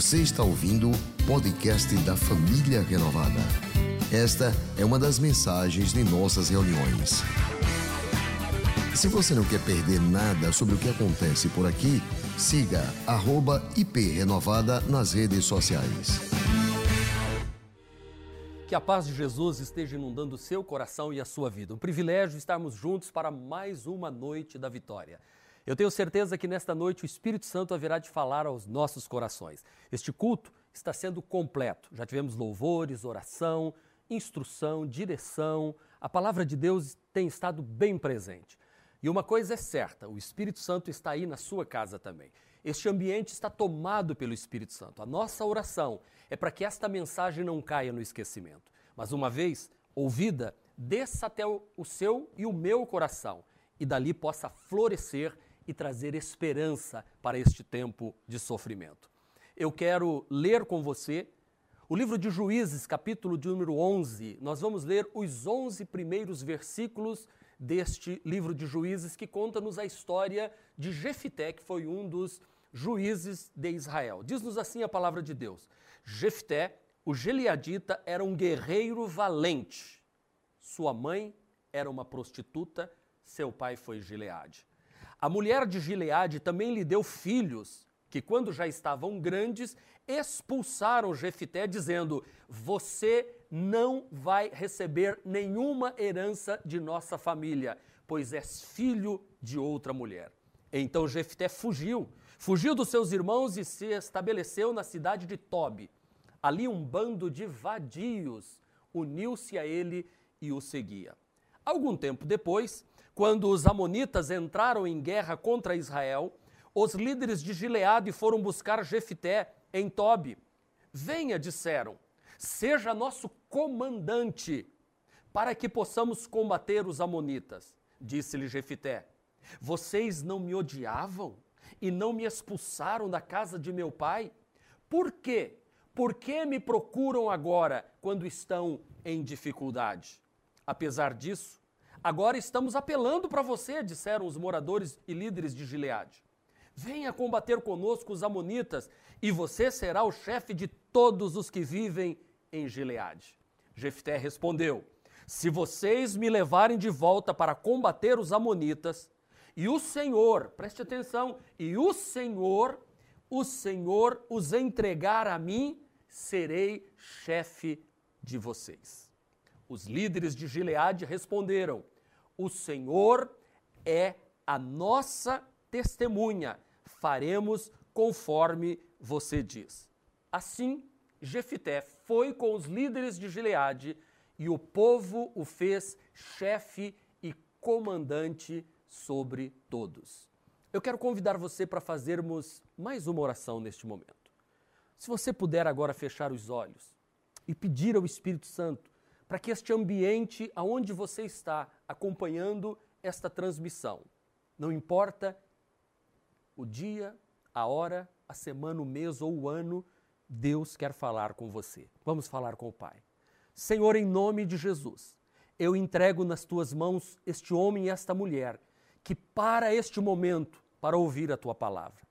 Você está ouvindo o podcast da Família Renovada. Esta é uma das mensagens de nossas reuniões. Se você não quer perder nada sobre o que acontece por aqui, siga @iprenovada nas redes sociais. Que a paz de Jesus esteja inundando o seu coração e a sua vida. Um privilégio estarmos juntos para mais uma noite da vitória. Eu tenho certeza que nesta noite o Espírito Santo haverá de falar aos nossos corações. Este culto está sendo completo. Já tivemos louvores, oração, instrução, direção. A palavra de Deus tem estado bem presente. E uma coisa é certa: o Espírito Santo está aí na sua casa também. Este ambiente está tomado pelo Espírito Santo. A nossa oração é para que esta mensagem não caia no esquecimento. Mas uma vez ouvida, desça até o seu e o meu coração e dali possa florescer e trazer esperança para este tempo de sofrimento. Eu quero ler com você o livro de Juízes, capítulo de número 11. Nós vamos ler os 11 primeiros versículos deste livro de Juízes que conta-nos a história de Jefité, que foi um dos juízes de Israel. Diz-nos assim a palavra de Deus: Jefté, o Geliadita, era um guerreiro valente. Sua mãe era uma prostituta, seu pai foi Gileade. A mulher de Gileade também lhe deu filhos, que quando já estavam grandes, expulsaram Jefité, dizendo: Você não vai receber nenhuma herança de nossa família, pois és filho de outra mulher. Então Jefté fugiu, fugiu dos seus irmãos e se estabeleceu na cidade de Tobi. Ali um bando de vadios uniu-se a ele e o seguia. Algum tempo depois, quando os amonitas entraram em guerra contra Israel, os líderes de Gileade foram buscar Jefité em Tobi. Venha, disseram, seja nosso comandante, para que possamos combater os amonitas. Disse-lhe Jefité: Vocês não me odiavam e não me expulsaram da casa de meu pai? Por quê? Por que me procuram agora quando estão em dificuldade? Apesar disso, Agora estamos apelando para você, disseram os moradores e líderes de Gileade. Venha combater conosco os Amonitas, e você será o chefe de todos os que vivem em Gileade. Jefté respondeu: Se vocês me levarem de volta para combater os Amonitas, e o Senhor, preste atenção, e o Senhor, o Senhor os entregar a mim, serei chefe de vocês. Os líderes de Gileade responderam: O Senhor é a nossa testemunha, faremos conforme você diz. Assim, Jefité foi com os líderes de Gileade e o povo o fez chefe e comandante sobre todos. Eu quero convidar você para fazermos mais uma oração neste momento. Se você puder agora fechar os olhos e pedir ao Espírito Santo para que este ambiente aonde você está acompanhando esta transmissão, não importa o dia, a hora, a semana, o mês ou o ano, Deus quer falar com você. Vamos falar com o Pai. Senhor, em nome de Jesus, eu entrego nas tuas mãos este homem e esta mulher que para este momento para ouvir a tua palavra.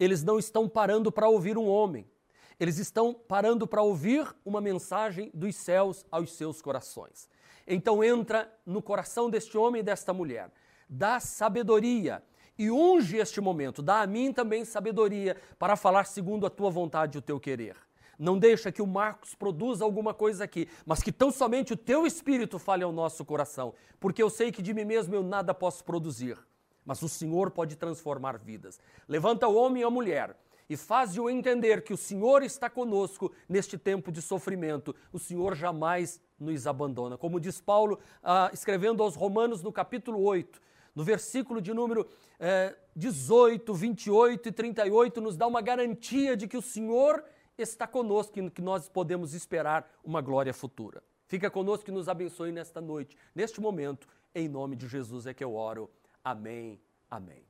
Eles não estão parando para ouvir um homem, eles estão parando para ouvir uma mensagem dos céus aos seus corações. Então entra no coração deste homem e desta mulher, dá sabedoria e unge este momento, dá a mim também sabedoria para falar segundo a tua vontade e o teu querer. Não deixa que o Marcos produza alguma coisa aqui, mas que tão somente o teu espírito fale ao nosso coração, porque eu sei que de mim mesmo eu nada posso produzir, mas o Senhor pode transformar vidas. Levanta o homem e a mulher e faz-o entender que o Senhor está conosco neste tempo de sofrimento. O Senhor jamais nos abandona. Como diz Paulo, ah, escrevendo aos Romanos no capítulo 8, no versículo de número eh, 18, 28 e 38, nos dá uma garantia de que o Senhor está conosco e que nós podemos esperar uma glória futura. Fica conosco e nos abençoe nesta noite, neste momento. Em nome de Jesus é que eu oro. Amém. Amém.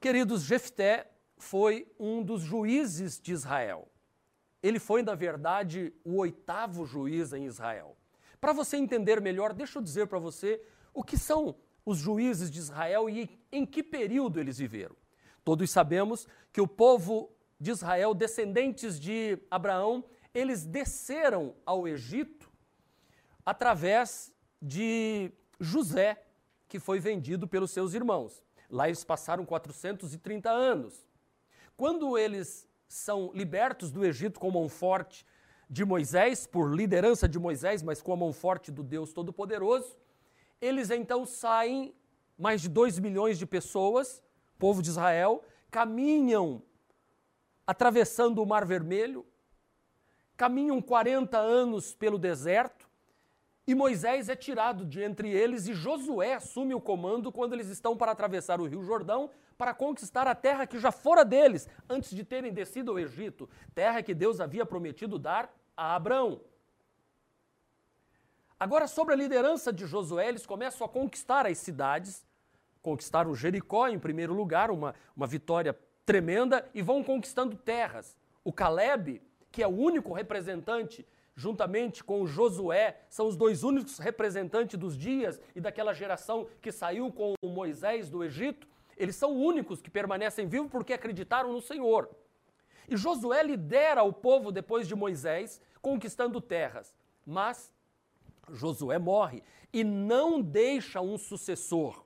Queridos, Jefté foi um dos juízes de Israel. Ele foi, na verdade, o oitavo juiz em Israel. Para você entender melhor, deixa eu dizer para você o que são os juízes de Israel e em que período eles viveram. Todos sabemos que o povo de Israel, descendentes de Abraão, eles desceram ao Egito através de José, que foi vendido pelos seus irmãos. Lá eles passaram 430 anos. Quando eles são libertos do Egito com mão forte de Moisés, por liderança de Moisés, mas com a mão forte do Deus Todo-Poderoso, eles então saem, mais de 2 milhões de pessoas, povo de Israel, caminham atravessando o Mar Vermelho, caminham 40 anos pelo deserto, e Moisés é tirado de entre eles e Josué assume o comando quando eles estão para atravessar o Rio Jordão para conquistar a terra que já fora deles antes de terem descido ao Egito, terra que Deus havia prometido dar a Abraão. Agora, sobre a liderança de Josué, eles começam a conquistar as cidades, conquistaram Jericó em primeiro lugar, uma, uma vitória tremenda, e vão conquistando terras. O Caleb, que é o único representante, juntamente com Josué, são os dois únicos representantes dos dias e daquela geração que saiu com Moisés do Egito, eles são únicos que permanecem vivos porque acreditaram no Senhor. E Josué lidera o povo depois de Moisés, conquistando terras. Mas Josué morre e não deixa um sucessor.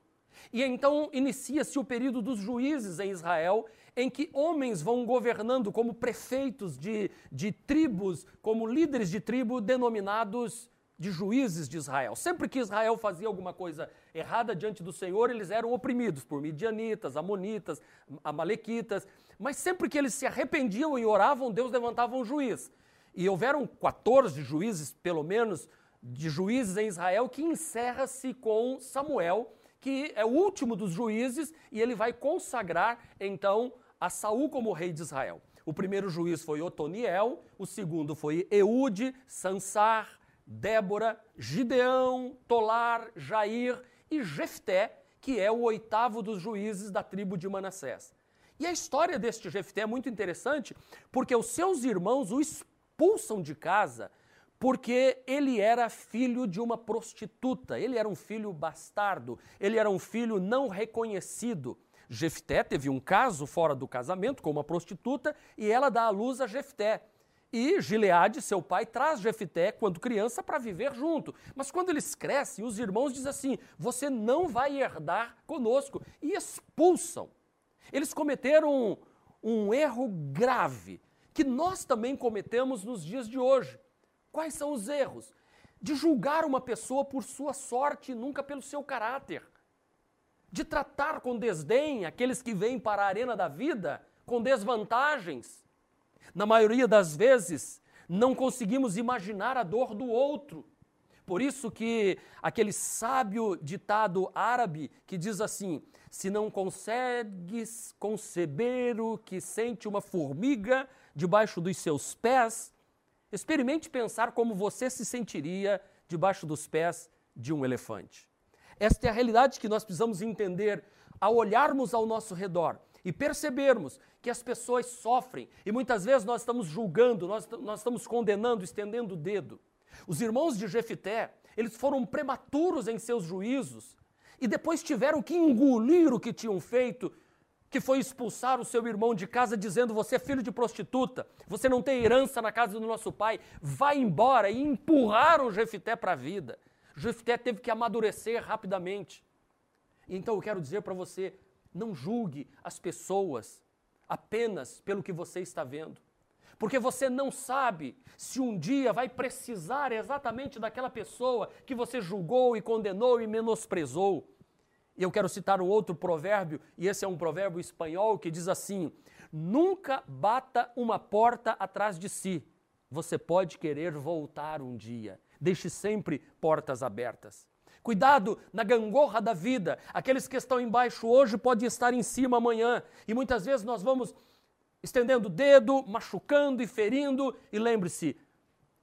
E então inicia-se o período dos juízes em Israel, em que homens vão governando como prefeitos de, de tribos, como líderes de tribo denominados de juízes de Israel. Sempre que Israel fazia alguma coisa errada diante do Senhor, eles eram oprimidos por midianitas, amonitas, amalequitas, mas sempre que eles se arrependiam e oravam, Deus levantava um juiz. E houveram 14 juízes, pelo menos, de juízes em Israel, que encerra-se com Samuel, que é o último dos juízes, e ele vai consagrar então a Saul como rei de Israel. O primeiro juiz foi Otoniel, o segundo foi Eude, Sansar, Débora, Gideão, Tolar, Jair e Jefté, que é o oitavo dos juízes da tribo de Manassés. E a história deste Jefté é muito interessante, porque os seus irmãos o expulsam de casa porque ele era filho de uma prostituta, ele era um filho bastardo, ele era um filho não reconhecido. Jefté teve um caso fora do casamento com uma prostituta e ela dá à luz a Jefté. E Gileade, seu pai, traz Jefté quando criança para viver junto. Mas quando eles crescem, os irmãos dizem assim: você não vai herdar conosco. E expulsam. Eles cometeram um, um erro grave que nós também cometemos nos dias de hoje. Quais são os erros? De julgar uma pessoa por sua sorte e nunca pelo seu caráter. De tratar com desdém aqueles que vêm para a arena da vida com desvantagens. Na maioria das vezes, não conseguimos imaginar a dor do outro. Por isso que aquele sábio ditado árabe que diz assim: se não consegues conceber o que sente uma formiga debaixo dos seus pés, Experimente pensar como você se sentiria debaixo dos pés de um elefante. Esta é a realidade que nós precisamos entender ao olharmos ao nosso redor e percebermos que as pessoas sofrem e muitas vezes nós estamos julgando, nós, nós estamos condenando, estendendo o dedo. Os irmãos de Jefité, eles foram prematuros em seus juízos e depois tiveram que engolir o que tinham feito que foi expulsar o seu irmão de casa dizendo: Você é filho de prostituta, você não tem herança na casa do nosso pai, vai embora. E empurraram Jefité para a vida. Jefité teve que amadurecer rapidamente. Então eu quero dizer para você: não julgue as pessoas apenas pelo que você está vendo. Porque você não sabe se um dia vai precisar exatamente daquela pessoa que você julgou e condenou e menosprezou. E eu quero citar um outro provérbio, e esse é um provérbio espanhol que diz assim: Nunca bata uma porta atrás de si. Você pode querer voltar um dia. Deixe sempre portas abertas. Cuidado na gangorra da vida. Aqueles que estão embaixo hoje podem estar em cima amanhã. E muitas vezes nós vamos estendendo o dedo, machucando e ferindo. E lembre-se,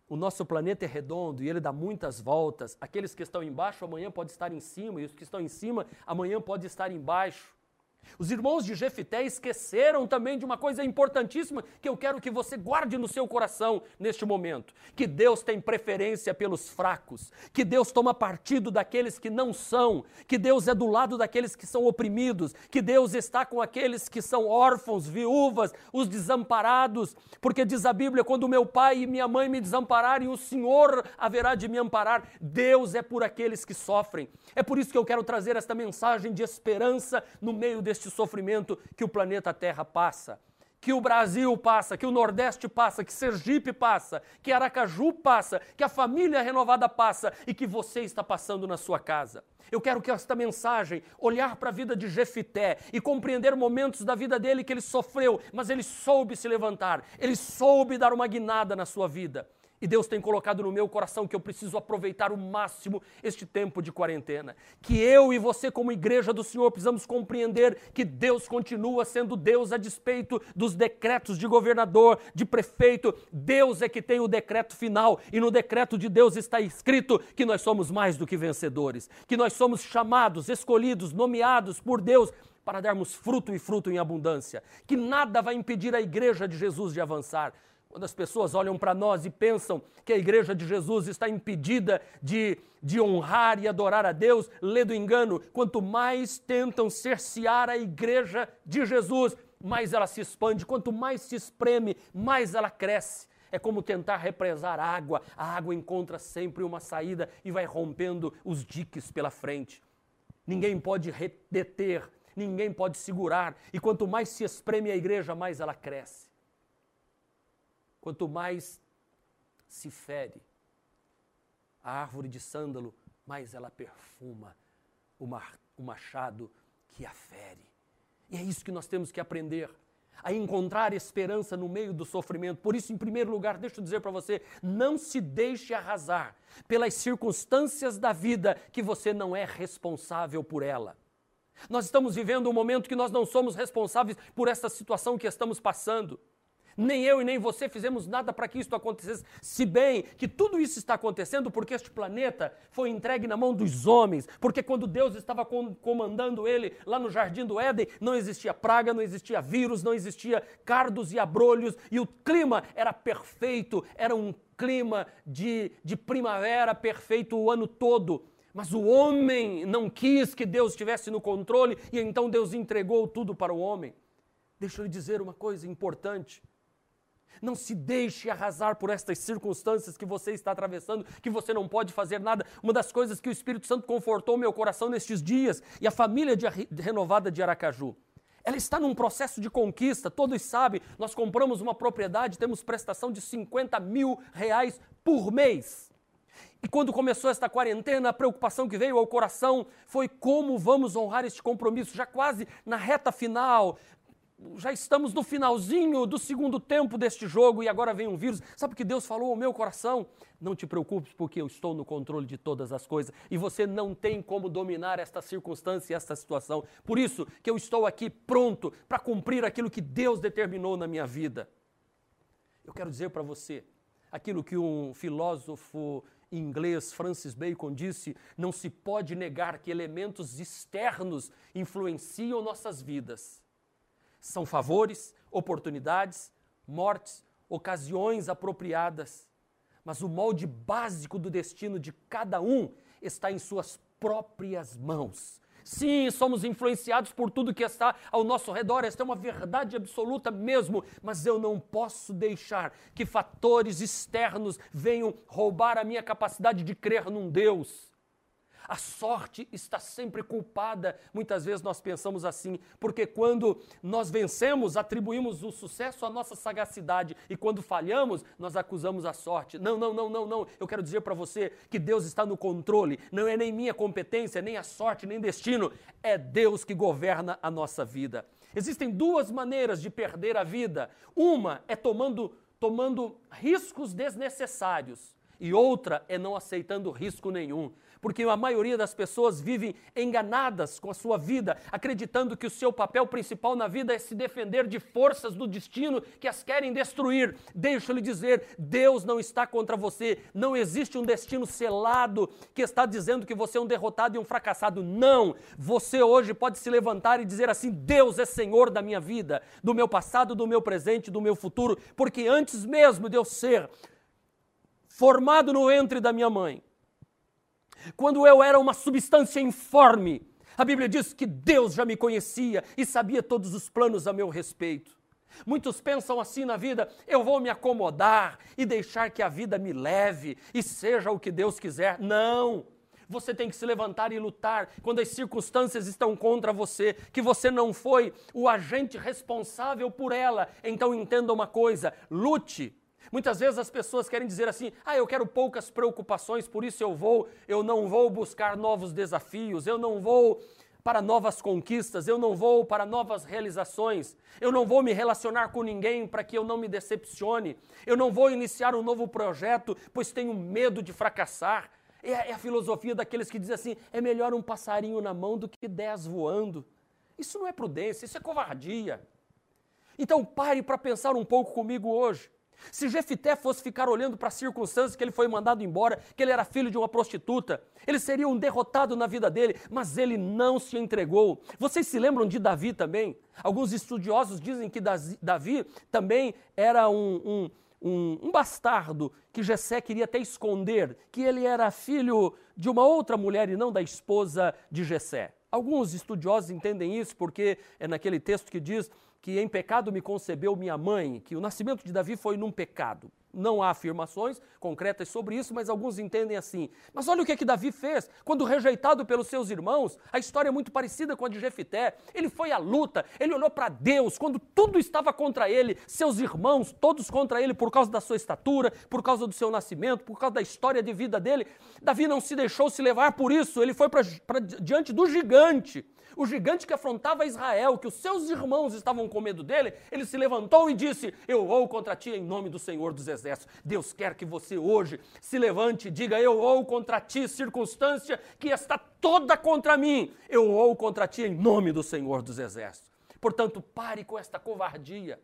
o nosso planeta é redondo e ele dá muitas voltas. Aqueles que estão embaixo amanhã podem estar em cima e os que estão em cima amanhã podem estar embaixo. Os irmãos de Jefité esqueceram também de uma coisa importantíssima que eu quero que você guarde no seu coração neste momento: que Deus tem preferência pelos fracos, que Deus toma partido daqueles que não são, que Deus é do lado daqueles que são oprimidos, que Deus está com aqueles que são órfãos, viúvas, os desamparados, porque diz a Bíblia: quando meu pai e minha mãe me desampararem, o Senhor haverá de me amparar. Deus é por aqueles que sofrem. É por isso que eu quero trazer esta mensagem de esperança no meio deste este sofrimento que o planeta Terra passa, que o Brasil passa, que o Nordeste passa, que Sergipe passa, que Aracaju passa, que a família renovada passa e que você está passando na sua casa. Eu quero que esta mensagem, olhar para a vida de Jefité e compreender momentos da vida dele que ele sofreu, mas ele soube se levantar, ele soube dar uma guinada na sua vida. E Deus tem colocado no meu coração que eu preciso aproveitar o máximo este tempo de quarentena. Que eu e você, como igreja do Senhor, precisamos compreender que Deus continua sendo Deus a despeito dos decretos de governador, de prefeito. Deus é que tem o decreto final. E no decreto de Deus está escrito que nós somos mais do que vencedores. Que nós somos chamados, escolhidos, nomeados por Deus para darmos fruto e fruto em abundância. Que nada vai impedir a igreja de Jesus de avançar. Quando as pessoas olham para nós e pensam que a igreja de Jesus está impedida de, de honrar e adorar a Deus, lê do engano. Quanto mais tentam cercear a igreja de Jesus, mais ela se expande. Quanto mais se espreme, mais ela cresce. É como tentar represar água. A água encontra sempre uma saída e vai rompendo os diques pela frente. Ninguém pode deter, ninguém pode segurar. E quanto mais se espreme a igreja, mais ela cresce. Quanto mais se fere a árvore de sândalo, mais ela perfuma o machado que a fere. E é isso que nós temos que aprender a encontrar esperança no meio do sofrimento. Por isso, em primeiro lugar, deixa eu dizer para você: não se deixe arrasar pelas circunstâncias da vida que você não é responsável por ela. Nós estamos vivendo um momento que nós não somos responsáveis por essa situação que estamos passando. Nem eu e nem você fizemos nada para que isso acontecesse. Se bem que tudo isso está acontecendo porque este planeta foi entregue na mão dos homens, porque quando Deus estava comandando ele lá no jardim do Éden, não existia praga, não existia vírus, não existia cardos e abrolhos, e o clima era perfeito, era um clima de, de primavera perfeito o ano todo. Mas o homem não quis que Deus estivesse no controle e então Deus entregou tudo para o homem. Deixa eu lhe dizer uma coisa importante. Não se deixe arrasar por estas circunstâncias que você está atravessando, que você não pode fazer nada. Uma das coisas que o Espírito Santo confortou meu coração nestes dias e a família de, renovada de Aracaju. Ela está num processo de conquista, todos sabem, nós compramos uma propriedade, temos prestação de 50 mil reais por mês. E quando começou esta quarentena, a preocupação que veio ao coração foi como vamos honrar este compromisso, já quase na reta final, já estamos no finalzinho do segundo tempo deste jogo e agora vem um vírus. Sabe o que Deus falou ao meu coração? Não te preocupes, porque eu estou no controle de todas as coisas e você não tem como dominar esta circunstância e esta situação. Por isso que eu estou aqui pronto para cumprir aquilo que Deus determinou na minha vida. Eu quero dizer para você aquilo que um filósofo inglês Francis Bacon disse: não se pode negar que elementos externos influenciam nossas vidas são favores, oportunidades, mortes, ocasiões apropriadas. Mas o molde básico do destino de cada um está em suas próprias mãos. Sim, somos influenciados por tudo que está ao nosso redor, esta é uma verdade absoluta mesmo, mas eu não posso deixar que fatores externos venham roubar a minha capacidade de crer num Deus a sorte está sempre culpada. Muitas vezes nós pensamos assim, porque quando nós vencemos, atribuímos o sucesso à nossa sagacidade e quando falhamos, nós acusamos a sorte. Não, não, não, não, não. Eu quero dizer para você que Deus está no controle. Não é nem minha competência, nem a sorte, nem destino. É Deus que governa a nossa vida. Existem duas maneiras de perder a vida. Uma é tomando tomando riscos desnecessários e outra é não aceitando risco nenhum. Porque a maioria das pessoas vivem enganadas com a sua vida, acreditando que o seu papel principal na vida é se defender de forças do destino que as querem destruir. Deixa eu lhe dizer, Deus não está contra você, não existe um destino selado que está dizendo que você é um derrotado e um fracassado. Não! Você hoje pode se levantar e dizer assim: Deus é Senhor da minha vida, do meu passado, do meu presente, do meu futuro, porque antes mesmo de eu ser formado no ventre da minha mãe, quando eu era uma substância informe, a Bíblia diz que Deus já me conhecia e sabia todos os planos a meu respeito. Muitos pensam assim na vida: eu vou me acomodar e deixar que a vida me leve e seja o que Deus quiser. Não! Você tem que se levantar e lutar quando as circunstâncias estão contra você, que você não foi o agente responsável por ela. Então entenda uma coisa: lute Muitas vezes as pessoas querem dizer assim: "Ah, eu quero poucas preocupações, por isso eu vou, eu não vou buscar novos desafios, eu não vou para novas conquistas, eu não vou para novas realizações, eu não vou me relacionar com ninguém para que eu não me decepcione, eu não vou iniciar um novo projeto, pois tenho medo de fracassar. É, é a filosofia daqueles que dizem assim: é melhor um passarinho na mão do que dez voando. Isso não é prudência, isso é covardia. Então pare para pensar um pouco comigo hoje. Se Jefité fosse ficar olhando para as circunstâncias que ele foi mandado embora, que ele era filho de uma prostituta, ele seria um derrotado na vida dele, mas ele não se entregou. Vocês se lembram de Davi também? Alguns estudiosos dizem que Davi também era um, um, um, um bastardo que Jessé queria até esconder, que ele era filho de uma outra mulher e não da esposa de Jessé. Alguns estudiosos entendem isso porque é naquele texto que diz que em pecado me concebeu minha mãe, que o nascimento de Davi foi num pecado. Não há afirmações concretas sobre isso, mas alguns entendem assim. Mas olha o que, é que Davi fez. Quando rejeitado pelos seus irmãos, a história é muito parecida com a de Jefité. Ele foi à luta, ele olhou para Deus, quando tudo estava contra ele, seus irmãos, todos contra ele por causa da sua estatura, por causa do seu nascimento, por causa da história de vida dele. Davi não se deixou se levar por isso, ele foi para diante do gigante o gigante que afrontava Israel, que os seus irmãos estavam com medo dele, ele se levantou e disse: Eu vou contra ti em nome do Senhor dos Exércitos. Deus quer que você hoje se levante e diga: Eu vou contra ti, circunstância que está toda contra mim. Eu vou contra ti em nome do Senhor dos Exércitos. Portanto, pare com esta covardia.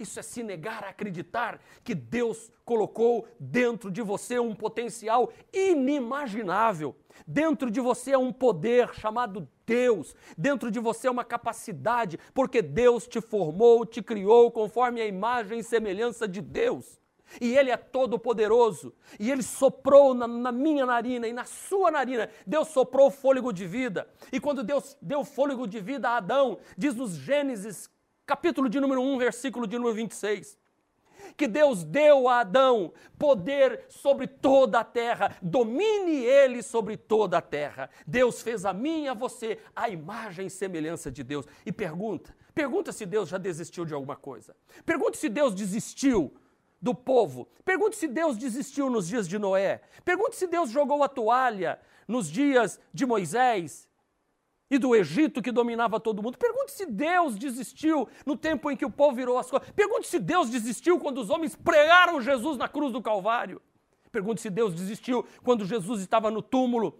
Isso é se negar a acreditar que Deus colocou dentro de você um potencial inimaginável. Dentro de você é um poder chamado Deus. Dentro de você é uma capacidade, porque Deus te formou, te criou conforme a imagem e semelhança de Deus. E Ele é todo-poderoso. E Ele soprou na, na, minha narina e na sua narina. Deus soprou fôlego de vida. E quando Deus deu fôlego de vida a Adão, diz nos Gênesis capítulo de número 1, versículo de número 26. Que Deus deu a Adão poder sobre toda a terra, domine ele sobre toda a terra. Deus fez a mim e a você a imagem e semelhança de Deus. E pergunta: pergunta se Deus já desistiu de alguma coisa. Pergunta se Deus desistiu do povo. Pergunte se Deus desistiu nos dias de Noé. Pergunte se Deus jogou a toalha nos dias de Moisés e do Egito que dominava todo mundo. Pergunte se Deus desistiu no tempo em que o povo virou as costas. Pergunte se Deus desistiu quando os homens pregaram Jesus na cruz do Calvário. Pergunte se Deus desistiu quando Jesus estava no túmulo.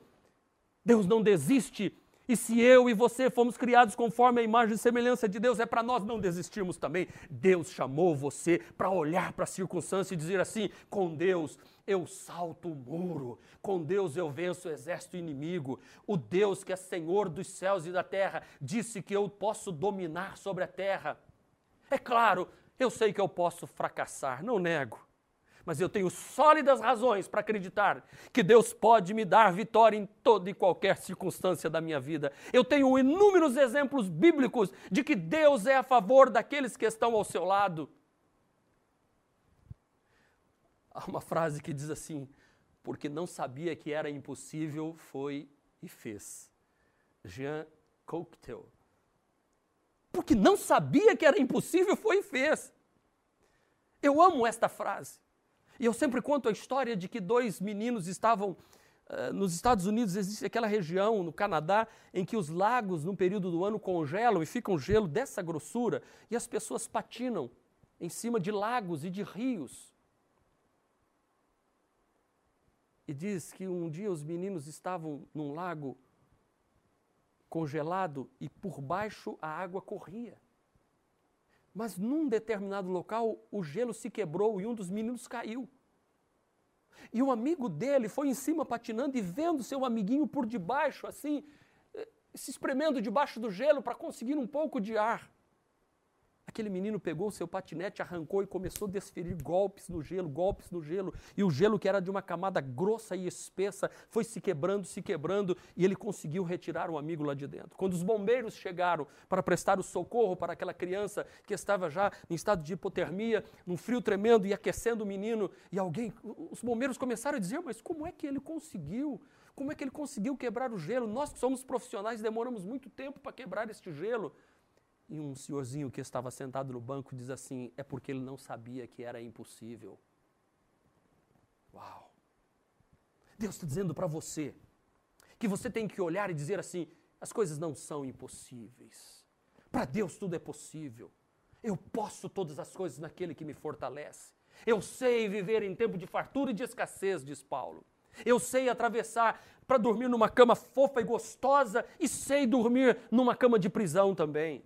Deus não desiste. E se eu e você fomos criados conforme a imagem e semelhança de Deus, é para nós não desistirmos também. Deus chamou você para olhar para a circunstância e dizer assim: com Deus eu salto o muro. Com Deus eu venço o exército inimigo. O Deus que é Senhor dos céus e da terra disse que eu posso dominar sobre a terra. É claro, eu sei que eu posso fracassar, não nego. Mas eu tenho sólidas razões para acreditar que Deus pode me dar vitória em toda e qualquer circunstância da minha vida. Eu tenho inúmeros exemplos bíblicos de que Deus é a favor daqueles que estão ao seu lado. Há uma frase que diz assim: porque não sabia que era impossível, foi e fez. Jean Cocteau. Porque não sabia que era impossível, foi e fez. Eu amo esta frase. E eu sempre conto a história de que dois meninos estavam uh, nos Estados Unidos, existe aquela região, no Canadá, em que os lagos, no período do ano, congelam e ficam gelo dessa grossura, e as pessoas patinam em cima de lagos e de rios. E diz que um dia os meninos estavam num lago congelado e por baixo a água corria. Mas num determinado local o gelo se quebrou e um dos meninos caiu. E um amigo dele foi em cima patinando e vendo seu amiguinho por debaixo, assim, eh, se espremendo debaixo do gelo para conseguir um pouco de ar. Aquele menino pegou o seu patinete, arrancou e começou a desferir golpes no gelo, golpes no gelo. E o gelo, que era de uma camada grossa e espessa, foi se quebrando, se quebrando, e ele conseguiu retirar o amigo lá de dentro. Quando os bombeiros chegaram para prestar o socorro para aquela criança que estava já em estado de hipotermia, num frio tremendo e aquecendo o menino, e alguém, os bombeiros começaram a dizer: Mas como é que ele conseguiu? Como é que ele conseguiu quebrar o gelo? Nós que somos profissionais demoramos muito tempo para quebrar este gelo. E um senhorzinho que estava sentado no banco diz assim: é porque ele não sabia que era impossível. Uau! Deus está dizendo para você que você tem que olhar e dizer assim: as coisas não são impossíveis. Para Deus tudo é possível. Eu posso todas as coisas naquele que me fortalece. Eu sei viver em tempo de fartura e de escassez, diz Paulo. Eu sei atravessar para dormir numa cama fofa e gostosa e sei dormir numa cama de prisão também.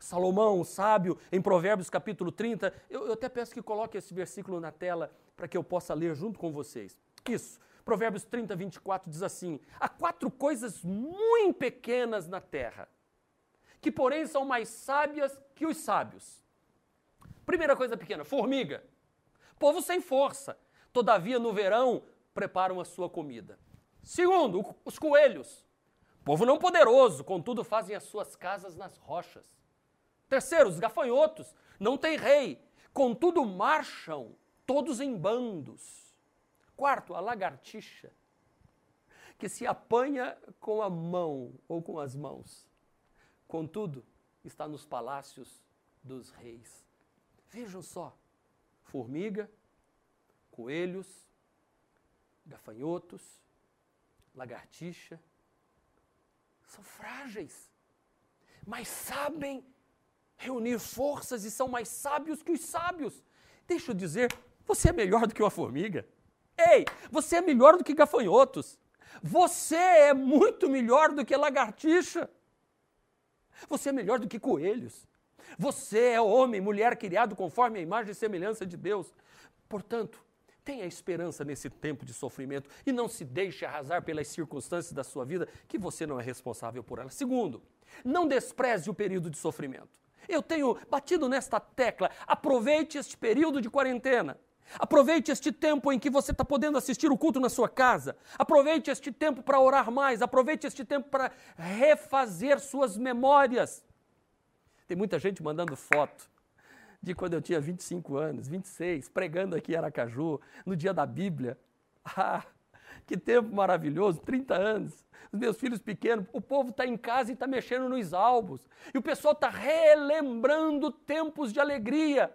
Salomão, o sábio, em Provérbios capítulo 30. Eu, eu até peço que coloque esse versículo na tela para que eu possa ler junto com vocês. Isso. Provérbios 30, 24 diz assim: Há quatro coisas muito pequenas na terra, que porém são mais sábias que os sábios. Primeira coisa pequena: formiga. Povo sem força, todavia no verão preparam a sua comida. Segundo, os coelhos. Povo não poderoso, contudo fazem as suas casas nas rochas. Terceiro, os gafanhotos. Não tem rei, contudo marcham todos em bandos. Quarto, a lagartixa, que se apanha com a mão ou com as mãos. Contudo, está nos palácios dos reis. Vejam só: formiga, coelhos, gafanhotos, lagartixa. São frágeis, mas sabem reunir forças e são mais sábios que os sábios. Deixa eu dizer, você é melhor do que uma formiga. Ei, você é melhor do que gafanhotos. Você é muito melhor do que lagartixa. Você é melhor do que coelhos. Você é homem, mulher criado conforme a imagem e semelhança de Deus. Portanto, tenha esperança nesse tempo de sofrimento e não se deixe arrasar pelas circunstâncias da sua vida que você não é responsável por elas. Segundo, não despreze o período de sofrimento. Eu tenho batido nesta tecla. Aproveite este período de quarentena. Aproveite este tempo em que você está podendo assistir o culto na sua casa. Aproveite este tempo para orar mais. Aproveite este tempo para refazer suas memórias. Tem muita gente mandando foto de quando eu tinha 25 anos, 26, pregando aqui em Aracaju, no dia da Bíblia. Ah, que tempo maravilhoso, 30 anos os meus filhos pequenos, o povo está em casa e está mexendo nos álbuns. E o pessoal está relembrando tempos de alegria.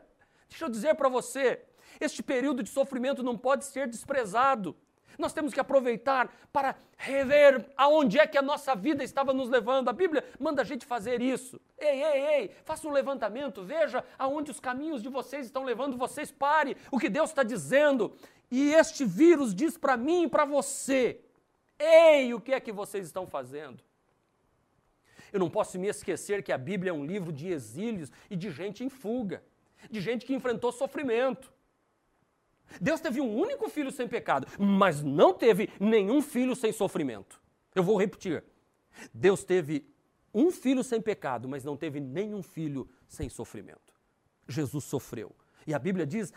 Deixa eu dizer para você, este período de sofrimento não pode ser desprezado. Nós temos que aproveitar para rever aonde é que a nossa vida estava nos levando. A Bíblia manda a gente fazer isso. Ei, ei, ei, faça um levantamento, veja aonde os caminhos de vocês estão levando vocês. Pare o que Deus está dizendo. E este vírus diz para mim e para você Ei, o que é que vocês estão fazendo? Eu não posso me esquecer que a Bíblia é um livro de exílios e de gente em fuga, de gente que enfrentou sofrimento. Deus teve um único filho sem pecado, mas não teve nenhum filho sem sofrimento. Eu vou repetir. Deus teve um filho sem pecado, mas não teve nenhum filho sem sofrimento. Jesus sofreu. E a Bíblia diz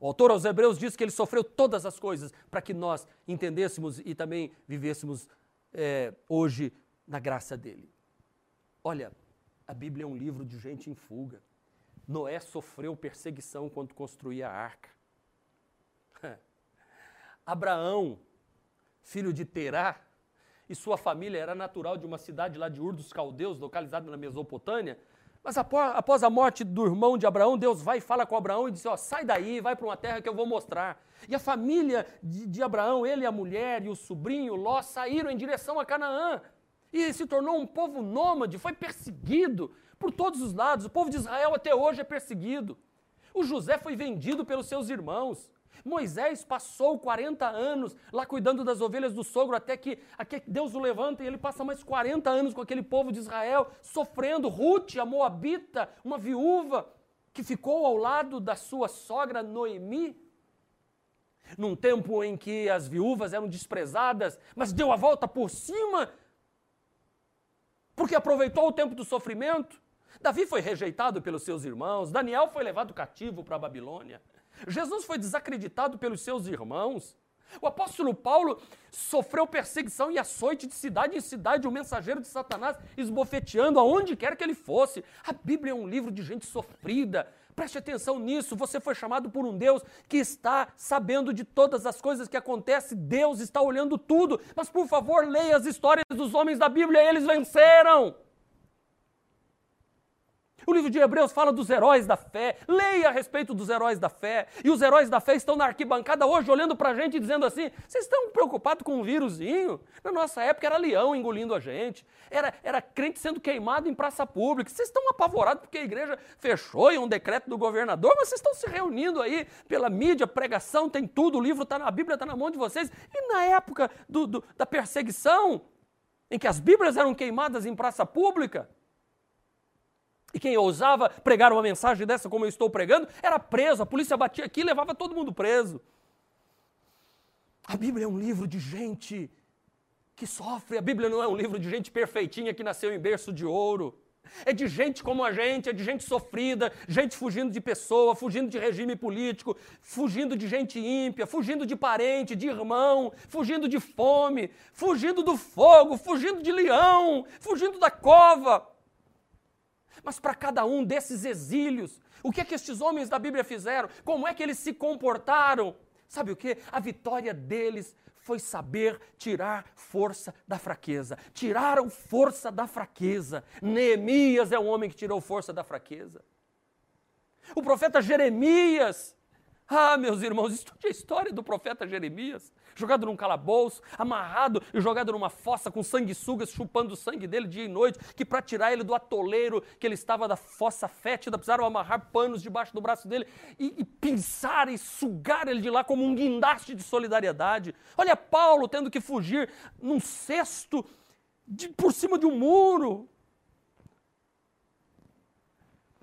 o autor aos Hebreus diz que ele sofreu todas as coisas para que nós entendêssemos e também vivêssemos é, hoje na graça dele. Olha, a Bíblia é um livro de gente em fuga. Noé sofreu perseguição quando construía a arca. Abraão, filho de Terá, e sua família era natural de uma cidade lá de Ur dos Caldeus, localizada na Mesopotâmia, mas após a morte do irmão de Abraão, Deus vai e fala com Abraão e diz: ó, sai daí, vai para uma terra que eu vou mostrar. E a família de, de Abraão, ele, a mulher e o sobrinho Ló saíram em direção a Canaã. E se tornou um povo nômade, foi perseguido por todos os lados. O povo de Israel até hoje é perseguido. O José foi vendido pelos seus irmãos. Moisés passou 40 anos lá cuidando das ovelhas do sogro, até que, até que Deus o levanta e ele passa mais 40 anos com aquele povo de Israel, sofrendo. Ruth, a Moabita, uma viúva que ficou ao lado da sua sogra Noemi, num tempo em que as viúvas eram desprezadas, mas deu a volta por cima, porque aproveitou o tempo do sofrimento. Davi foi rejeitado pelos seus irmãos, Daniel foi levado cativo para a Babilônia. Jesus foi desacreditado pelos seus irmãos. O apóstolo Paulo sofreu perseguição e açoite de cidade em cidade, o mensageiro de Satanás esbofeteando aonde quer que ele fosse. A Bíblia é um livro de gente sofrida. Preste atenção nisso. Você foi chamado por um Deus que está sabendo de todas as coisas que acontecem. Deus está olhando tudo. Mas, por favor, leia as histórias dos homens da Bíblia. Eles venceram. O livro de Hebreus fala dos heróis da fé. Leia a respeito dos heróis da fé. E os heróis da fé estão na arquibancada hoje olhando para a gente e dizendo assim: vocês estão preocupados com um vírusinho? Na nossa época era leão engolindo a gente. Era, era crente sendo queimado em praça pública. Vocês estão apavorados porque a igreja fechou em um decreto do governador, mas vocês estão se reunindo aí pela mídia, pregação, tem tudo, o livro está na Bíblia, está na mão de vocês. E na época do, do, da perseguição, em que as Bíblias eram queimadas em praça pública, e quem ousava pregar uma mensagem dessa como eu estou pregando, era preso. A polícia batia aqui e levava todo mundo preso. A Bíblia é um livro de gente que sofre. A Bíblia não é um livro de gente perfeitinha que nasceu em berço de ouro. É de gente como a gente, é de gente sofrida, gente fugindo de pessoa, fugindo de regime político, fugindo de gente ímpia, fugindo de parente, de irmão, fugindo de fome, fugindo do fogo, fugindo de leão, fugindo da cova. Mas para cada um desses exílios, o que é que estes homens da Bíblia fizeram? Como é que eles se comportaram? Sabe o que? A vitória deles foi saber tirar força da fraqueza. Tiraram força da fraqueza. Neemias é um homem que tirou força da fraqueza. O profeta Jeremias. Ah, meus irmãos, estude a história do profeta Jeremias jogado num calabouço, amarrado e jogado numa fossa com sanguessugas, chupando o sangue dele dia e noite, que para tirar ele do atoleiro que ele estava da fossa fétida, precisaram amarrar panos debaixo do braço dele e, e pensar e sugar ele de lá como um guindaste de solidariedade. Olha Paulo tendo que fugir num cesto de, por cima de um muro.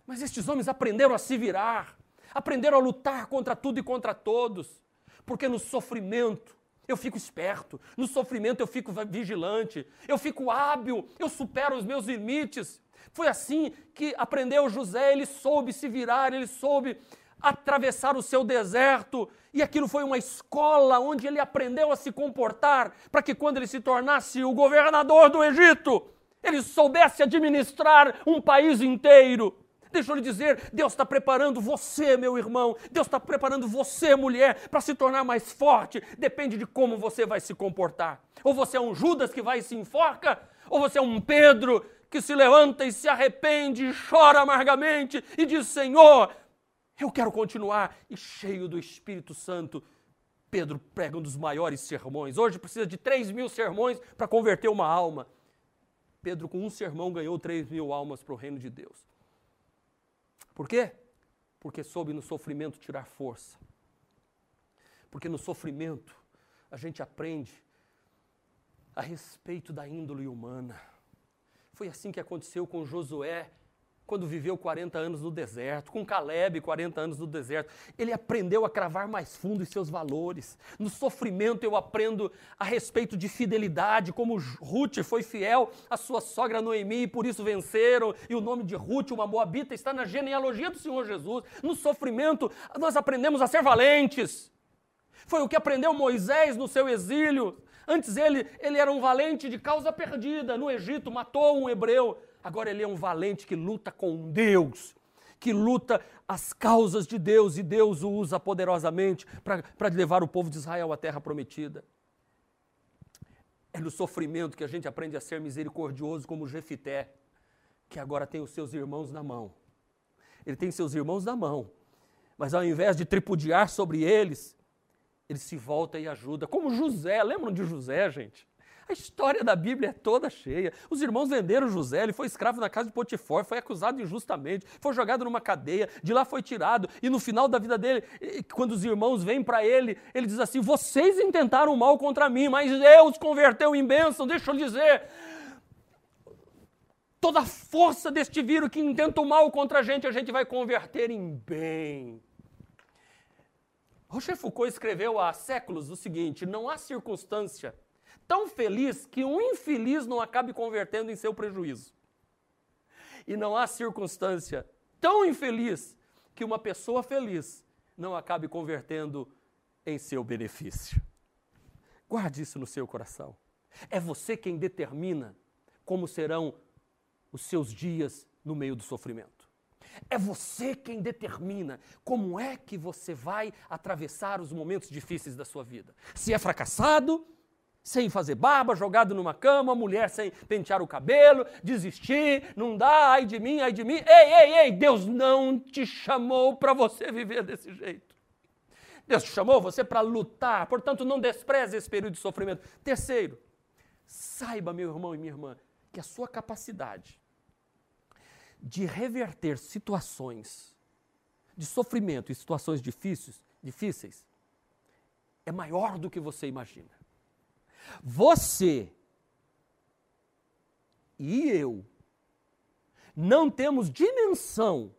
Mas estes homens aprenderam a se virar, aprenderam a lutar contra tudo e contra todos, porque no sofrimento eu fico esperto, no sofrimento eu fico vigilante, eu fico hábil, eu supero os meus limites. Foi assim que aprendeu José, ele soube se virar, ele soube atravessar o seu deserto, e aquilo foi uma escola onde ele aprendeu a se comportar, para que quando ele se tornasse o governador do Egito, ele soubesse administrar um país inteiro. Deixa eu lhe dizer, Deus está preparando você, meu irmão, Deus está preparando você, mulher, para se tornar mais forte. Depende de como você vai se comportar. Ou você é um Judas que vai e se enforca, ou você é um Pedro que se levanta e se arrepende, e chora amargamente e diz: Senhor, eu quero continuar. E cheio do Espírito Santo, Pedro prega um dos maiores sermões. Hoje precisa de 3 mil sermões para converter uma alma. Pedro, com um sermão, ganhou 3 mil almas para o reino de Deus. Por quê? Porque soube no sofrimento tirar força. Porque no sofrimento a gente aprende a respeito da índole humana. Foi assim que aconteceu com Josué quando viveu 40 anos no deserto, com Caleb, 40 anos no deserto. Ele aprendeu a cravar mais fundo os seus valores. No sofrimento eu aprendo a respeito de fidelidade, como Ruth foi fiel à sua sogra Noemi e por isso venceram. E o nome de Ruth, uma moabita, está na genealogia do Senhor Jesus. No sofrimento nós aprendemos a ser valentes. Foi o que aprendeu Moisés no seu exílio. Antes ele, ele era um valente de causa perdida no Egito, matou um hebreu. Agora ele é um valente que luta com Deus, que luta as causas de Deus e Deus o usa poderosamente para levar o povo de Israel à terra prometida. É no sofrimento que a gente aprende a ser misericordioso como Jefité, que agora tem os seus irmãos na mão. Ele tem seus irmãos na mão, mas ao invés de tripudiar sobre eles, ele se volta e ajuda. Como José, lembram de José, gente? A história da Bíblia é toda cheia. Os irmãos venderam José, ele foi escravo na casa de Potifar, foi acusado injustamente, foi jogado numa cadeia, de lá foi tirado, e no final da vida dele, quando os irmãos vêm para ele, ele diz assim: Vocês intentaram mal contra mim, mas Deus converteu em bênção. Deixa eu dizer, toda a força deste vírus que intenta o mal contra a gente, a gente vai converter em bem. Rocher Foucault escreveu há séculos o seguinte: não há circunstância tão feliz que um infeliz não acabe convertendo em seu prejuízo. E não há circunstância tão infeliz que uma pessoa feliz não acabe convertendo em seu benefício. Guarde isso no seu coração. É você quem determina como serão os seus dias no meio do sofrimento. É você quem determina como é que você vai atravessar os momentos difíceis da sua vida. Se é fracassado, sem fazer barba, jogado numa cama, mulher sem pentear o cabelo, desistir, não dá, ai de mim, ai de mim. Ei, ei, ei, Deus não te chamou para você viver desse jeito. Deus te chamou você para lutar, portanto, não despreze esse período de sofrimento. Terceiro, saiba, meu irmão e minha irmã, que a sua capacidade de reverter situações de sofrimento e situações difíceis, difíceis é maior do que você imagina. Você e eu não temos dimensão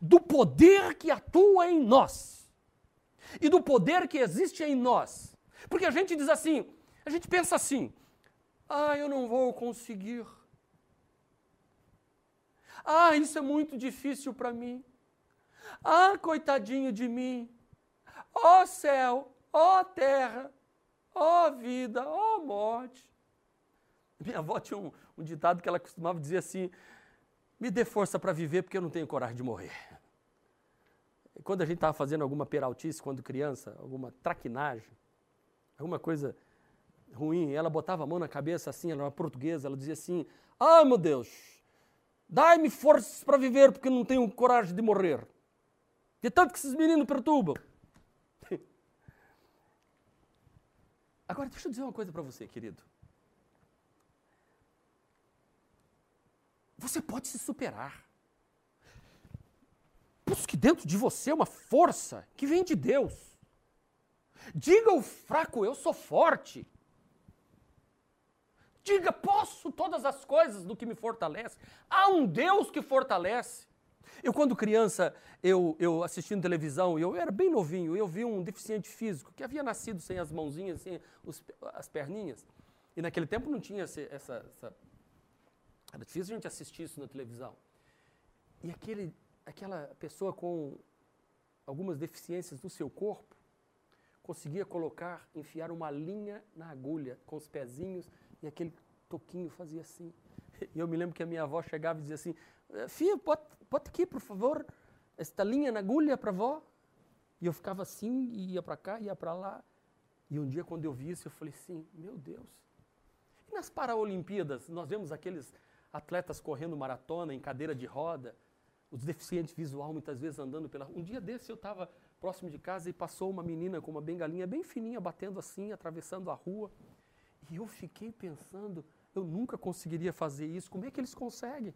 do poder que atua em nós e do poder que existe em nós. Porque a gente diz assim, a gente pensa assim: ah, eu não vou conseguir. Ah, isso é muito difícil para mim. Ah, coitadinho de mim. Ó oh, céu, ó oh, terra, Ó oh, vida, ó oh, morte. Minha avó tinha um, um ditado que ela costumava dizer assim: me dê força para viver porque eu não tenho coragem de morrer. Quando a gente estava fazendo alguma peraltice quando criança, alguma traquinagem, alguma coisa ruim, ela botava a mão na cabeça assim, ela era portuguesa, ela dizia assim: ai meu Deus, dai-me forças para viver porque eu não tenho coragem de morrer. De tanto que esses meninos perturbam. Agora, deixa eu dizer uma coisa para você, querido. Você pode se superar. Busque dentro de você uma força que vem de Deus. Diga ao fraco, eu sou forte. Diga, posso todas as coisas do que me fortalece. Há um Deus que fortalece. Eu, quando criança, eu, eu assistindo televisão, eu era bem novinho, eu vi um deficiente físico que havia nascido sem as mãozinhas, sem os, as perninhas. E naquele tempo não tinha essa, essa, Era difícil a gente assistir isso na televisão. E aquele, aquela pessoa com algumas deficiências no seu corpo conseguia colocar, enfiar uma linha na agulha com os pezinhos e aquele toquinho fazia assim. E eu me lembro que a minha avó chegava e dizia assim: Filho, pode, pode aqui, por favor, esta linha na agulha para vó. E eu ficava assim, ia para cá, ia para lá. E um dia, quando eu vi isso, eu falei assim: meu Deus. E nas Paralimpíadas, nós vemos aqueles atletas correndo maratona em cadeira de roda, os deficientes visual muitas vezes andando pela. Um dia desse eu estava próximo de casa e passou uma menina com uma bengalinha bem fininha, batendo assim, atravessando a rua. E eu fiquei pensando, eu nunca conseguiria fazer isso. Como é que eles conseguem?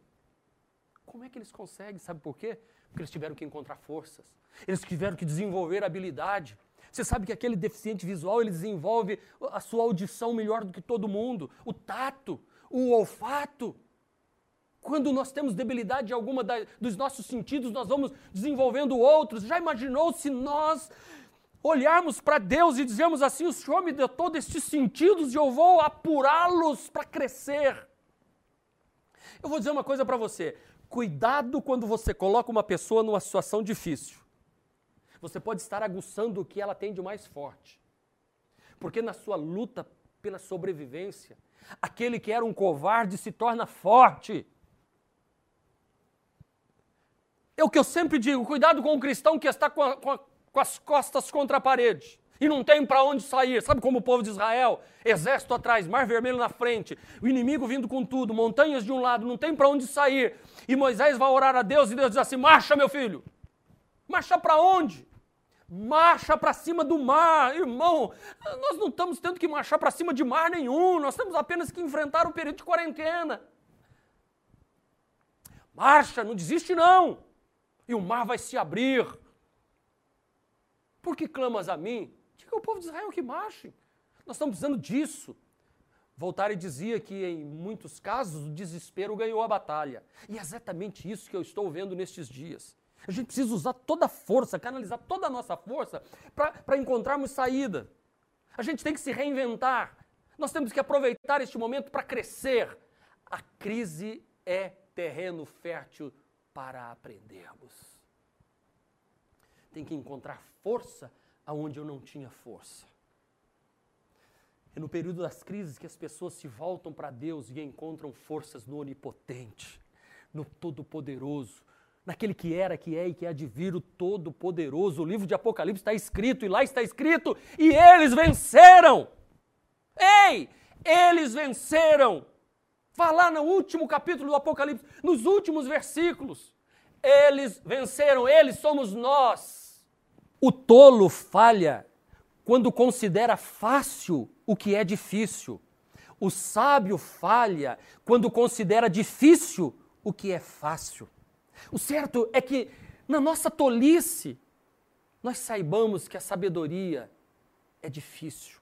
Como é que eles conseguem? Sabe por quê? Porque eles tiveram que encontrar forças. Eles tiveram que desenvolver habilidade. Você sabe que aquele deficiente visual, ele desenvolve a sua audição melhor do que todo mundo, o tato, o olfato. Quando nós temos debilidade em alguma da, dos nossos sentidos, nós vamos desenvolvendo outros. Já imaginou se nós olharmos para Deus e dizermos assim: O Senhor me deu todos estes sentidos e eu vou apurá-los para crescer? Eu vou dizer uma coisa para você: Cuidado quando você coloca uma pessoa numa situação difícil. Você pode estar aguçando o que ela tem de mais forte. Porque na sua luta pela sobrevivência, aquele que era um covarde se torna forte. É o que eu sempre digo: cuidado com o cristão que está com, a, com, a, com as costas contra a parede e não tem para onde sair. Sabe como o povo de Israel? Exército atrás, mar vermelho na frente, o inimigo vindo com tudo, montanhas de um lado, não tem para onde sair. E Moisés vai orar a Deus e Deus diz assim: marcha, meu filho. Marcha para onde? Marcha para cima do mar, irmão. Nós não estamos tendo que marchar para cima de mar nenhum, nós temos apenas que enfrentar o período de quarentena. Marcha, não desiste não. E o mar vai se abrir. Por que clamas a mim? Diga ao povo de Israel que marche. Nós estamos precisando disso. Voltaire dizia que em muitos casos o desespero ganhou a batalha. E é exatamente isso que eu estou vendo nestes dias. A gente precisa usar toda a força, canalizar toda a nossa força para encontrarmos saída. A gente tem que se reinventar. Nós temos que aproveitar este momento para crescer. A crise é terreno fértil para aprendermos. Tem que encontrar força aonde eu não tinha força. É no período das crises que as pessoas se voltam para Deus e encontram forças no Onipotente, no Todo-Poderoso, naquele que era, que é e que há de vir o Todo-Poderoso. O livro de Apocalipse está escrito, e lá está escrito, e eles venceram. Ei, eles venceram. Vá lá no último capítulo do Apocalipse, nos últimos versículos. Eles venceram, eles somos nós. O tolo falha quando considera fácil o que é difícil. O sábio falha quando considera difícil o que é fácil. O certo é que, na nossa tolice, nós saibamos que a sabedoria é difícil.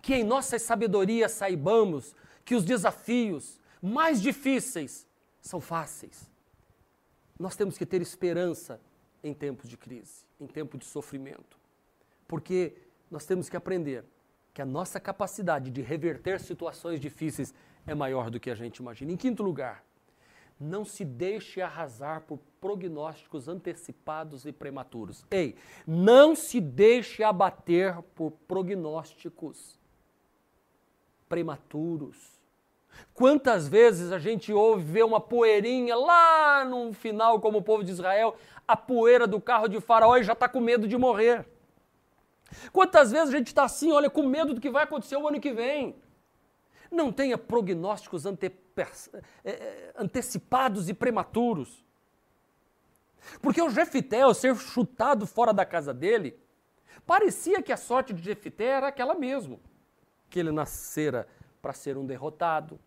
Que em nossa sabedoria saibamos que os desafios mais difíceis são fáceis. Nós temos que ter esperança em tempos de crise, em tempo de sofrimento. Porque nós temos que aprender que a nossa capacidade de reverter situações difíceis é maior do que a gente imagina. Em quinto lugar, não se deixe arrasar por prognósticos antecipados e prematuros. Ei, não se deixe abater por prognósticos prematuros. Quantas vezes a gente ouve ver uma poeirinha lá no final, como o povo de Israel, a poeira do carro de Faraó e já está com medo de morrer. Quantas vezes a gente está assim, olha, com medo do que vai acontecer o ano que vem. Não tenha prognósticos ante, é, é, antecipados e prematuros. Porque o Jefité, ao ser chutado fora da casa dele, parecia que a sorte de Jefité era aquela mesmo. Que ele nascera para ser um derrotado.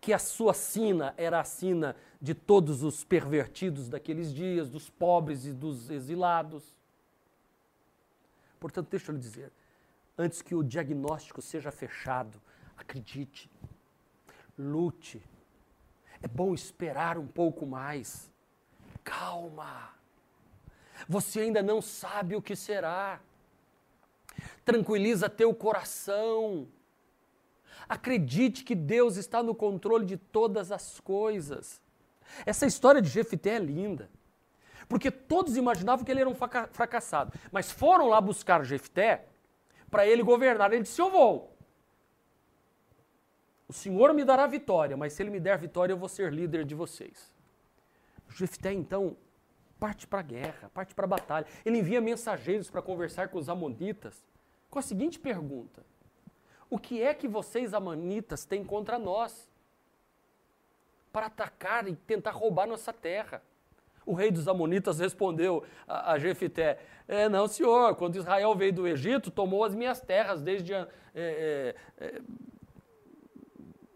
Que a sua sina era a sina de todos os pervertidos daqueles dias, dos pobres e dos exilados. Portanto, deixa eu lhe dizer, antes que o diagnóstico seja fechado, Acredite. Lute. É bom esperar um pouco mais. Calma. Você ainda não sabe o que será. Tranquiliza teu coração. Acredite que Deus está no controle de todas as coisas. Essa história de Jefité é linda. Porque todos imaginavam que ele era um fracassado. Mas foram lá buscar Jefté para ele governar. Ele disse: Eu vou. O Senhor me dará vitória, mas se Ele me der vitória, eu vou ser líder de vocês. Jefté, então, parte para a guerra, parte para a batalha. Ele envia mensageiros para conversar com os amonitas com a seguinte pergunta: O que é que vocês, amonitas, têm contra nós? Para atacar e tentar roubar nossa terra. O rei dos Amonitas respondeu a, a Jefité: é, Não, senhor, quando Israel veio do Egito, tomou as minhas terras desde é, é, é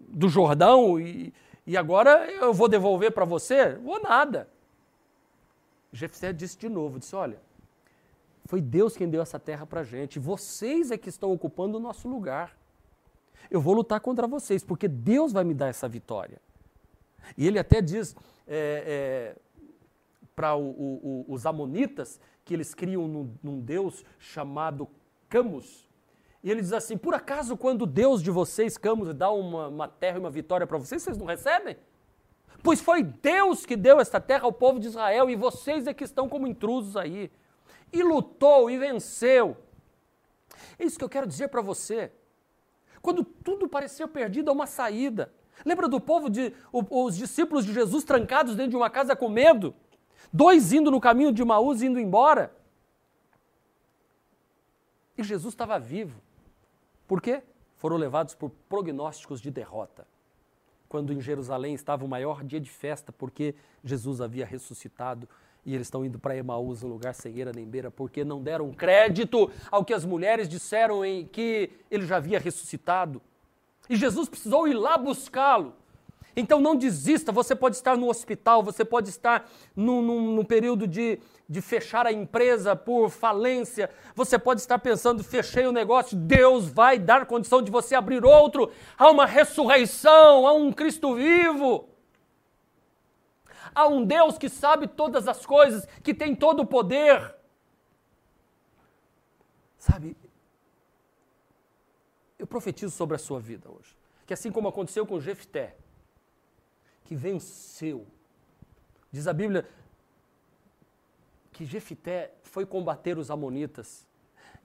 do Jordão e, e agora eu vou devolver para você? Vou nada. Jefté disse de novo, disse, olha, foi Deus quem deu essa terra para a gente, vocês é que estão ocupando o nosso lugar. Eu vou lutar contra vocês, porque Deus vai me dar essa vitória. E ele até diz é, é, para os amonitas que eles criam num, num Deus chamado Camus, e ele diz assim: por acaso, quando Deus de vocês, Camus, dá uma, uma terra e uma vitória para vocês, vocês não recebem? Pois foi Deus que deu esta terra ao povo de Israel e vocês é que estão como intrusos aí. E lutou e venceu. É isso que eu quero dizer para você. Quando tudo pareceu perdido, há uma saída. Lembra do povo, de, os discípulos de Jesus trancados dentro de uma casa com medo? Dois indo no caminho de Maús indo embora. E Jesus estava vivo. Por quê? Foram levados por prognósticos de derrota. quando em Jerusalém estava o maior dia de festa, porque Jesus havia ressuscitado e eles estão indo para Emaús, um lugar sem eira nem beira, porque não deram crédito ao que as mulheres disseram em que ele já havia ressuscitado. E Jesus precisou ir lá buscá-lo. Então não desista, você pode estar no hospital, você pode estar num, num, num, período de, de fechar a empresa por falência, você pode estar pensando, fechei o negócio, Deus vai dar condição de você abrir outro, há uma ressurreição, há um Cristo vivo. Há um Deus que sabe todas as coisas, que tem todo o poder. Sabe, eu profetizo sobre a sua vida hoje, que assim como aconteceu com Jefté, que venceu, diz a Bíblia que Jefté foi combater os amonitas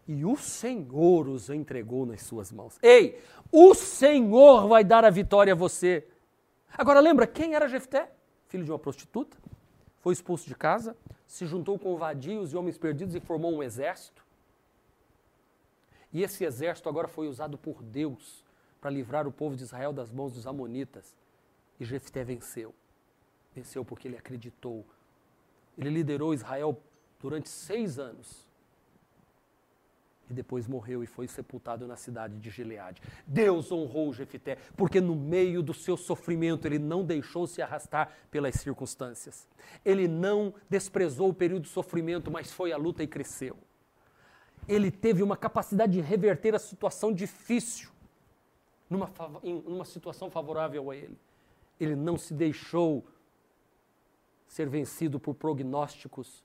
e o Senhor os entregou nas suas mãos. Ei, o Senhor vai dar a vitória a você. Agora lembra quem era Jefté? Filho de uma prostituta, foi expulso de casa, se juntou com vadios e homens perdidos e formou um exército. E esse exército agora foi usado por Deus para livrar o povo de Israel das mãos dos amonitas. E Jefté venceu. Venceu porque ele acreditou. Ele liderou Israel durante seis anos e depois morreu e foi sepultado na cidade de Gileade. Deus honrou Jefité, porque no meio do seu sofrimento ele não deixou se arrastar pelas circunstâncias. Ele não desprezou o período de sofrimento, mas foi à luta e cresceu. Ele teve uma capacidade de reverter a situação difícil numa, numa situação favorável a ele. Ele não se deixou ser vencido por prognósticos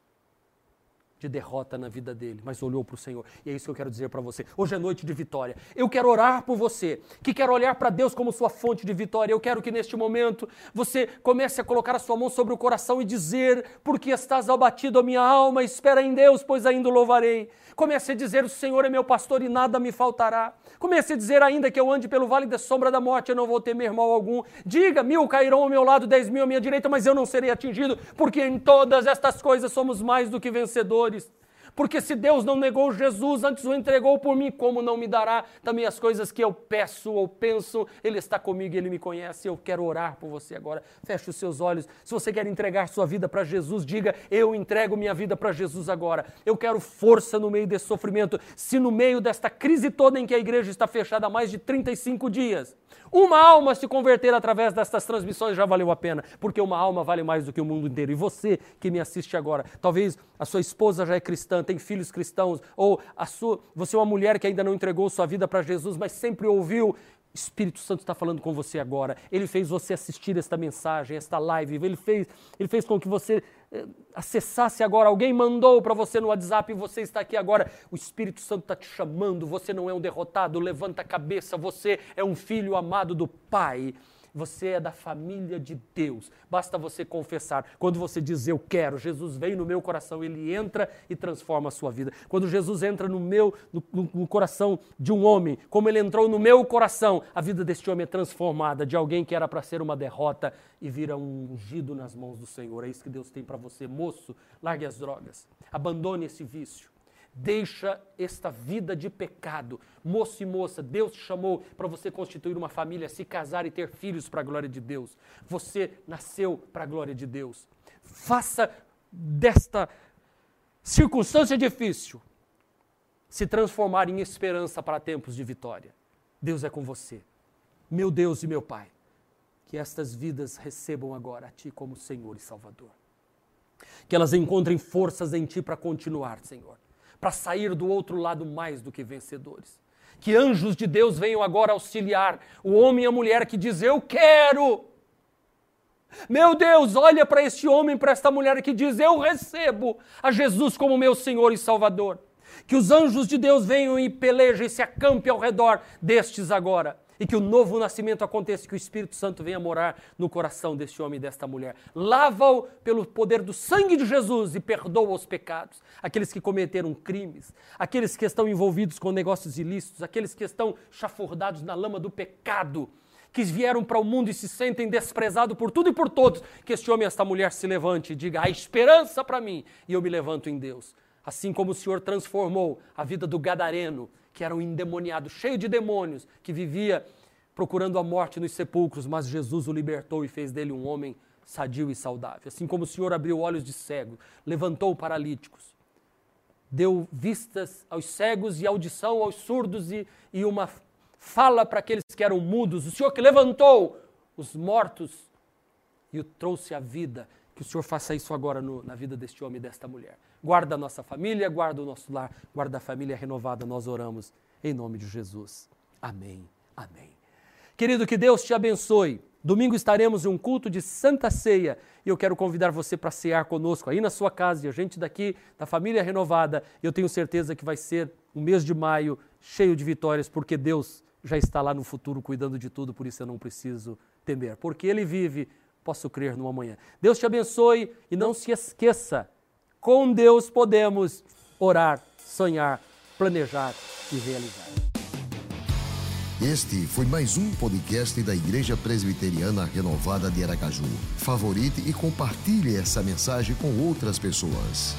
de derrota na vida dele, mas olhou para o Senhor. E é isso que eu quero dizer para você. Hoje é noite de vitória. Eu quero orar por você, que quer olhar para Deus como sua fonte de vitória. Eu quero que neste momento você comece a colocar a sua mão sobre o coração e dizer: Porque estás abatido a minha alma, espera em Deus, pois ainda o louvarei. Comece a dizer: O Senhor é meu pastor e nada me faltará. Comece a dizer: Ainda que eu ande pelo vale da sombra da morte, eu não vou temer mal algum. Diga: Mil cairão ao meu lado, dez mil à minha direita, mas eu não serei atingido, porque em todas estas coisas somos mais do que vencedores porque se Deus não negou Jesus, antes o entregou por mim, como não me dará também as coisas que eu peço ou penso? Ele está comigo, ele me conhece. Eu quero orar por você agora. Feche os seus olhos. Se você quer entregar sua vida para Jesus, diga: Eu entrego minha vida para Jesus agora. Eu quero força no meio desse sofrimento. Se no meio desta crise toda em que a igreja está fechada há mais de 35 dias, uma alma se converter através destas transmissões já valeu a pena, porque uma alma vale mais do que o mundo inteiro. E você que me assiste agora, talvez a sua esposa já é cristã, tem filhos cristãos, ou a sua, você é uma mulher que ainda não entregou sua vida para Jesus, mas sempre ouviu Espírito Santo está falando com você agora. Ele fez você assistir esta mensagem, esta live. Ele fez, ele fez com que você eh, acessasse agora. Alguém mandou para você no WhatsApp e você está aqui agora. O Espírito Santo está te chamando. Você não é um derrotado. Levanta a cabeça. Você é um filho amado do Pai. Você é da família de Deus. Basta você confessar. Quando você diz eu quero, Jesus vem no meu coração, ele entra e transforma a sua vida. Quando Jesus entra no meu no, no coração de um homem, como ele entrou no meu coração, a vida deste homem é transformada de alguém que era para ser uma derrota e vira um ungido nas mãos do Senhor. É isso que Deus tem para você, moço. Largue as drogas. Abandone esse vício. Deixa esta vida de pecado. Moço e moça, Deus te chamou para você constituir uma família, se casar e ter filhos para a glória de Deus. Você nasceu para a glória de Deus. Faça desta circunstância difícil se transformar em esperança para tempos de vitória. Deus é com você. Meu Deus e meu Pai, que estas vidas recebam agora a Ti como Senhor e Salvador. Que elas encontrem forças em Ti para continuar, Senhor para sair do outro lado mais do que vencedores. Que anjos de Deus venham agora auxiliar o homem e a mulher que diz: Eu quero. Meu Deus, olha para este homem, para esta mulher que diz: Eu recebo a Jesus como meu Senhor e Salvador. Que os anjos de Deus venham e pelejem e se acampem ao redor destes agora e que o novo nascimento aconteça, que o Espírito Santo venha morar no coração deste homem e desta mulher. Lava-o pelo poder do sangue de Jesus e perdoa os pecados. Aqueles que cometeram crimes, aqueles que estão envolvidos com negócios ilícitos, aqueles que estão chafurdados na lama do pecado, que vieram para o mundo e se sentem desprezados por tudo e por todos. Que este homem e esta mulher se levante e diga: há esperança para mim e eu me levanto em Deus. Assim como o Senhor transformou a vida do gadareno que era um endemoniado, cheio de demônios, que vivia procurando a morte nos sepulcros, mas Jesus o libertou e fez dele um homem sadio e saudável. Assim como o Senhor abriu olhos de cego, levantou paralíticos, deu vistas aos cegos e audição aos surdos e, e uma fala para aqueles que eram mudos. O Senhor que levantou os mortos e o trouxe à vida. Que o Senhor faça isso agora no, na vida deste homem e desta mulher. Guarda a nossa família, guarda o nosso lar, guarda a família renovada. Nós oramos em nome de Jesus. Amém. Amém. Querido, que Deus te abençoe. Domingo estaremos em um culto de Santa Ceia e eu quero convidar você para cear conosco aí na sua casa e a gente daqui da família renovada. Eu tenho certeza que vai ser um mês de maio cheio de vitórias, porque Deus já está lá no futuro cuidando de tudo, por isso eu não preciso temer. Porque Ele vive, posso crer no amanhã. Deus te abençoe e não se esqueça: com Deus podemos orar, sonhar, planejar e realizar. Este foi mais um podcast da Igreja Presbiteriana Renovada de Aracaju. Favorite e compartilhe essa mensagem com outras pessoas.